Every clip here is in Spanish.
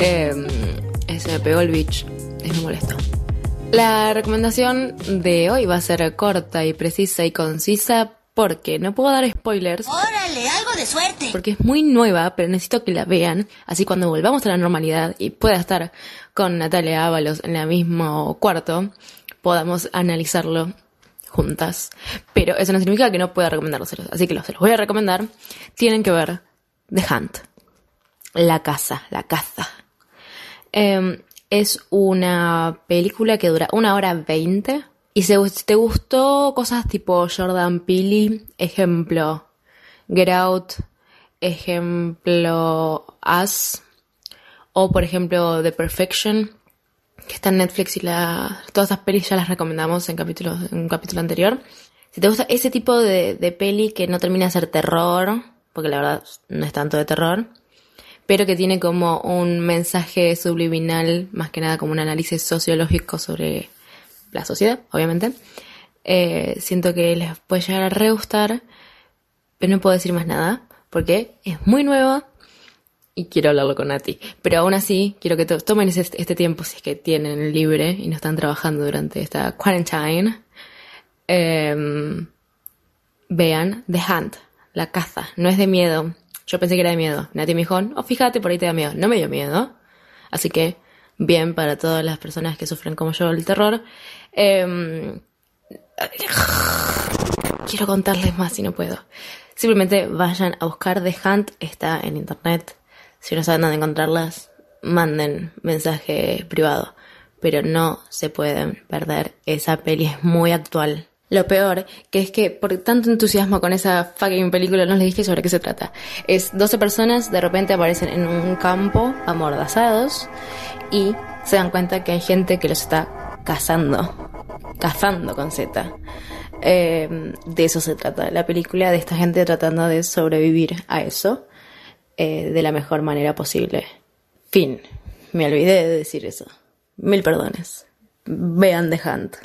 Eh, se me pegó el bitch y me molestó. La recomendación de hoy va a ser corta y precisa y concisa porque no puedo dar spoilers. Órale, algo de suerte. porque es muy nueva, pero necesito que la vean, así cuando volvamos a la normalidad y pueda estar con Natalia Ábalos en el mismo cuarto, podamos analizarlo juntas. Pero eso no significa que no pueda recomendárselos, así que los, se los voy a recomendar. Tienen que ver The Hunt, La Casa, La Caza. Eh, es una película que dura una hora veinte. Y si te gustó cosas tipo Jordan Peele, ejemplo Get Out, ejemplo Us, o por ejemplo The Perfection, que está en Netflix y todas esas pelis ya las recomendamos en un capítulo anterior. Si te gusta ese tipo de, de peli que no termina de ser terror, porque la verdad no es tanto de terror, pero que tiene como un mensaje subliminal, más que nada como un análisis sociológico sobre la sociedad, obviamente. Eh, siento que les puede llegar a re gustar, pero no puedo decir más nada, porque es muy nueva y quiero hablarlo con Nati. Pero aún así, quiero que to- tomen ese- este tiempo si es que tienen libre y no están trabajando durante esta quarantine. Em, vean The Hunt, la caza, no es de miedo. Yo pensé que era de miedo. Nati me dijo, oh, fíjate, por ahí te da miedo. No me dio miedo. Así que, bien para todas las personas que sufren como yo el terror. Em, quiero contarles más y no puedo. Simplemente vayan a buscar The Hunt, está en internet. Si no saben dónde encontrarlas, manden mensaje privado. Pero no se pueden perder. Esa peli es muy actual. Lo peor, que es que por tanto entusiasmo con esa fucking película no les dije sobre qué se trata. Es 12 personas de repente aparecen en un campo amordazados y se dan cuenta que hay gente que los está cazando. Cazando con Z. Eh, de eso se trata la película, de esta gente tratando de sobrevivir a eso eh, de la mejor manera posible. Fin. Me olvidé de decir eso. Mil perdones. Vean The Hunt.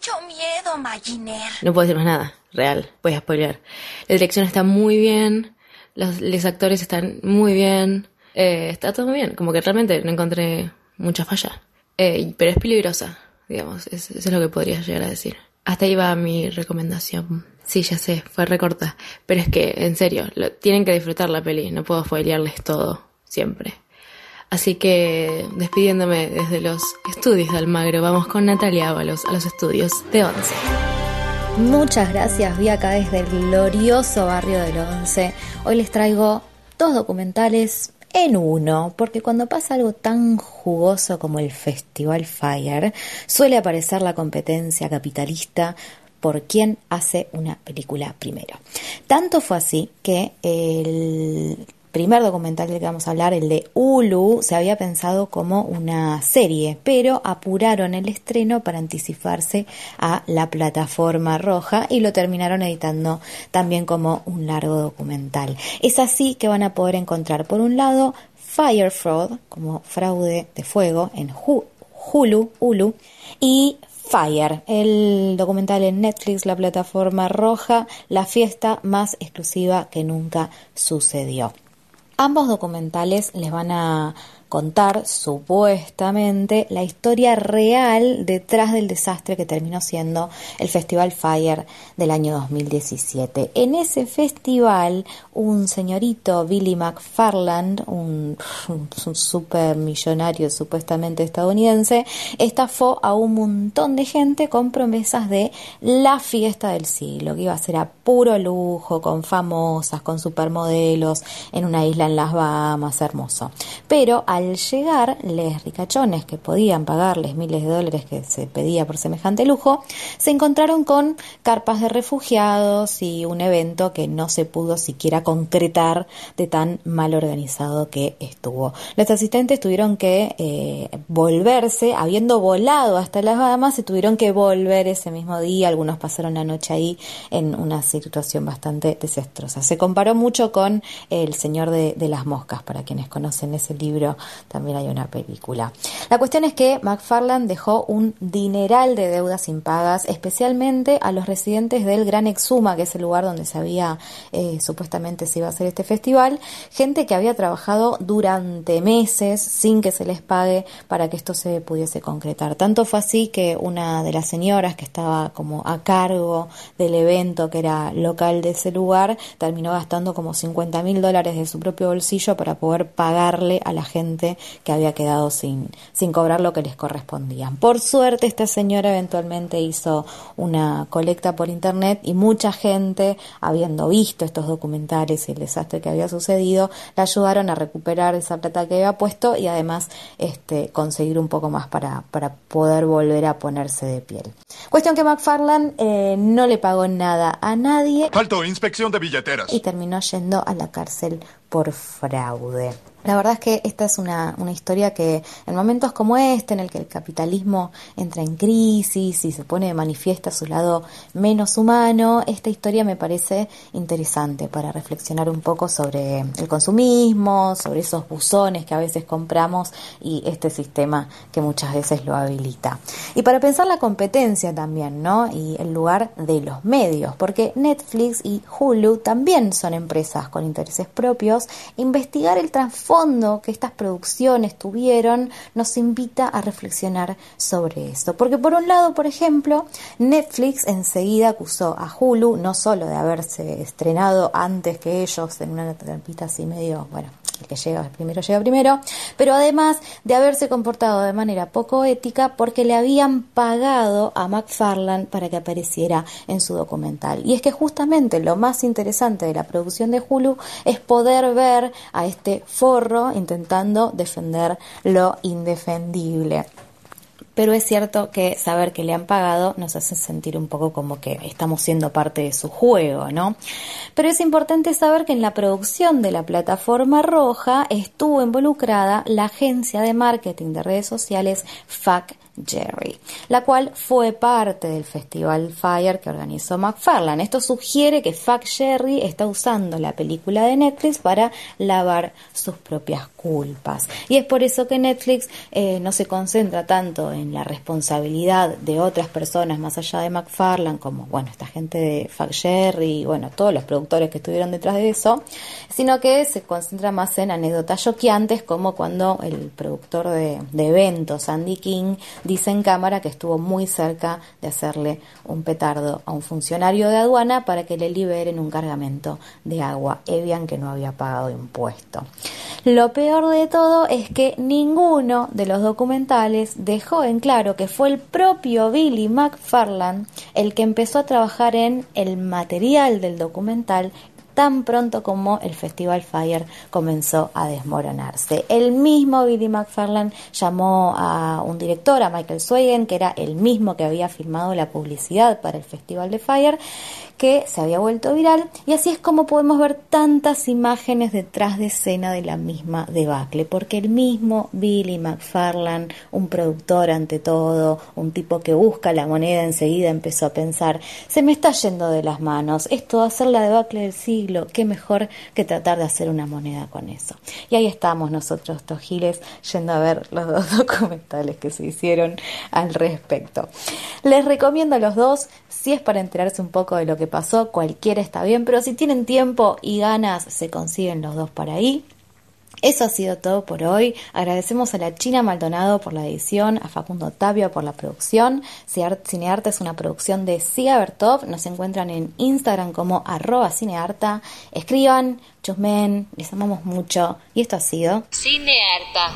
Mucho miedo, Maginer. No puedo decir más nada, real, voy a spoilear. La dirección está muy bien, los, actores están muy bien, eh, está todo muy bien, como que realmente no encontré mucha falla. Eh, pero es peligrosa, digamos, es- eso es lo que podría llegar a decir. Hasta ahí va mi recomendación. Sí, ya sé, fue recorta, pero es que, en serio, tienen que disfrutar la peli, no puedo spoilearles todo, siempre. Así que, despidiéndome desde los estudios de Almagro, vamos con Natalia Ábalos a los estudios de Once. Muchas gracias, vi acá desde el glorioso barrio del Once. Hoy les traigo dos documentales en uno, porque cuando pasa algo tan jugoso como el Festival Fire, suele aparecer la competencia capitalista por quién hace una película primero. Tanto fue así que el primer documental del que vamos a hablar, el de Hulu, se había pensado como una serie, pero apuraron el estreno para anticiparse a la plataforma roja y lo terminaron editando también como un largo documental. Es así que van a poder encontrar, por un lado, Fire Fraud, como fraude de fuego, en Hu- Hulu, Hulu, y Fire, el documental en Netflix, la plataforma roja, la fiesta más exclusiva que nunca sucedió. Ambos documentales les van a contar supuestamente la historia real detrás del desastre que terminó siendo el Festival Fire del año 2017. En ese festival, un señorito, Billy McFarland, un, un super millonario supuestamente estadounidense, estafó a un montón de gente con promesas de la fiesta del siglo, que iba a ser a puro lujo, con famosas, con supermodelos, en una isla en las Bahamas, hermoso. Pero al llegar, les ricachones que podían pagarles miles de dólares que se pedía por semejante lujo, se encontraron con carpas de refugiados y un evento que no se pudo siquiera concretar de tan mal organizado que estuvo. Los asistentes tuvieron que eh, volverse, habiendo volado hasta las Bahamas, se tuvieron que volver ese mismo día. Algunos pasaron la noche ahí en una situación bastante desastrosa. Se comparó mucho con El Señor de, de las Moscas, para quienes conocen ese libro, también hay una película. La cuestión es que McFarland dejó un dineral de deudas impagas, especialmente a los residentes del Gran Exuma, que es el lugar donde se había, eh, supuestamente se iba a hacer este festival, gente que había trabajado durante meses sin que se les pague para que esto se pudiese concretar. Tanto fue así que una de las señoras que estaba como a cargo del evento, que era local de ese lugar, terminó gastando como 50 mil dólares de su propio bolsillo para poder pagarle a la gente que había quedado sin, sin cobrar lo que les correspondía. Por suerte, esta señora eventualmente hizo una colecta por internet y mucha gente, habiendo visto estos documentales y el desastre que había sucedido, la ayudaron a recuperar esa plata que había puesto y además este, conseguir un poco más para, para poder volver a ponerse de piel. Cuestión que McFarland eh, no le pagó nada a nadie. Faltó inspección de billeteras. Y terminó yendo a la cárcel por fraude. La verdad es que esta es una, una, historia que en momentos como este, en el que el capitalismo entra en crisis y se pone de manifiesta su lado menos humano, esta historia me parece interesante para reflexionar un poco sobre el consumismo, sobre esos buzones que a veces compramos y este sistema que muchas veces lo habilita. Y para pensar la competencia también, ¿no? Y el lugar de los medios, porque Netflix y Hulu también son empresas con intereses propios, investigar el transformo fondo que estas producciones tuvieron nos invita a reflexionar sobre eso. Porque por un lado, por ejemplo, Netflix enseguida acusó a Hulu no solo de haberse estrenado antes que ellos en una trampita así medio, bueno, el que llega primero llega primero, pero además de haberse comportado de manera poco ética porque le habían pagado a McFarland para que apareciera en su documental. Y es que justamente lo más interesante de la producción de Hulu es poder ver a este forro intentando defender lo indefendible pero es cierto que saber que le han pagado nos hace sentir un poco como que estamos siendo parte de su juego, ¿no? Pero es importante saber que en la producción de la plataforma roja estuvo involucrada la agencia de marketing de redes sociales FAC Jerry, la cual fue parte del Festival Fire que organizó McFarlane. Esto sugiere que Fuck Jerry está usando la película de Netflix para lavar sus propias culpas. Y es por eso que Netflix eh, no se concentra tanto en la responsabilidad de otras personas más allá de McFarlane, como bueno, esta gente de Fuck Jerry, bueno, todos los productores que estuvieron detrás de eso, sino que se concentra más en anécdotas choqueantes, como cuando el productor de, de eventos, Andy King, dice en cámara que estuvo muy cerca de hacerle un petardo a un funcionario de aduana para que le liberen un cargamento de agua Evian que no había pagado impuesto. Lo peor de todo es que ninguno de los documentales dejó en claro que fue el propio Billy McFarland el que empezó a trabajar en el material del documental tan pronto como el Festival Fire comenzó a desmoronarse. El mismo Billy McFarland llamó a un director, a Michael Swagen, que era el mismo que había filmado la publicidad para el Festival de Fire, que se había vuelto viral y así es como podemos ver tantas imágenes detrás de escena de la misma debacle, porque el mismo Billy McFarland, un productor ante todo, un tipo que busca la moneda enseguida empezó a pensar, se me está yendo de las manos, esto va a ser la debacle del siglo, qué mejor que tratar de hacer una moneda con eso. Y ahí estamos nosotros, estos giles, yendo a ver los dos documentales que se hicieron al respecto. Les recomiendo los dos, si es para enterarse un poco de lo que pasó, cualquiera está bien, pero si tienen tiempo y ganas, se consiguen los dos por ahí. Eso ha sido todo por hoy. Agradecemos a la China Maldonado por la edición, a Facundo Tapia por la producción. Cinearte es una producción de Siga Bertov. Nos encuentran en Instagram como arroba cinearta. Escriban, chusmen, les amamos mucho. Y esto ha sido Cinearta.